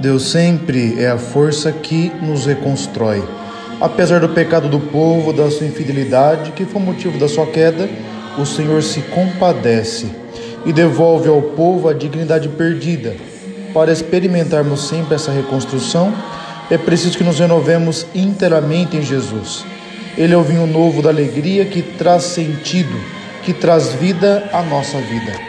Deus sempre é a força que nos reconstrói. Apesar do pecado do povo, da sua infidelidade, que foi motivo da sua queda, o Senhor se compadece e devolve ao povo a dignidade perdida. Para experimentarmos sempre essa reconstrução, é preciso que nos renovemos inteiramente em Jesus. Ele é o vinho novo da alegria que traz sentido, que traz vida à nossa vida.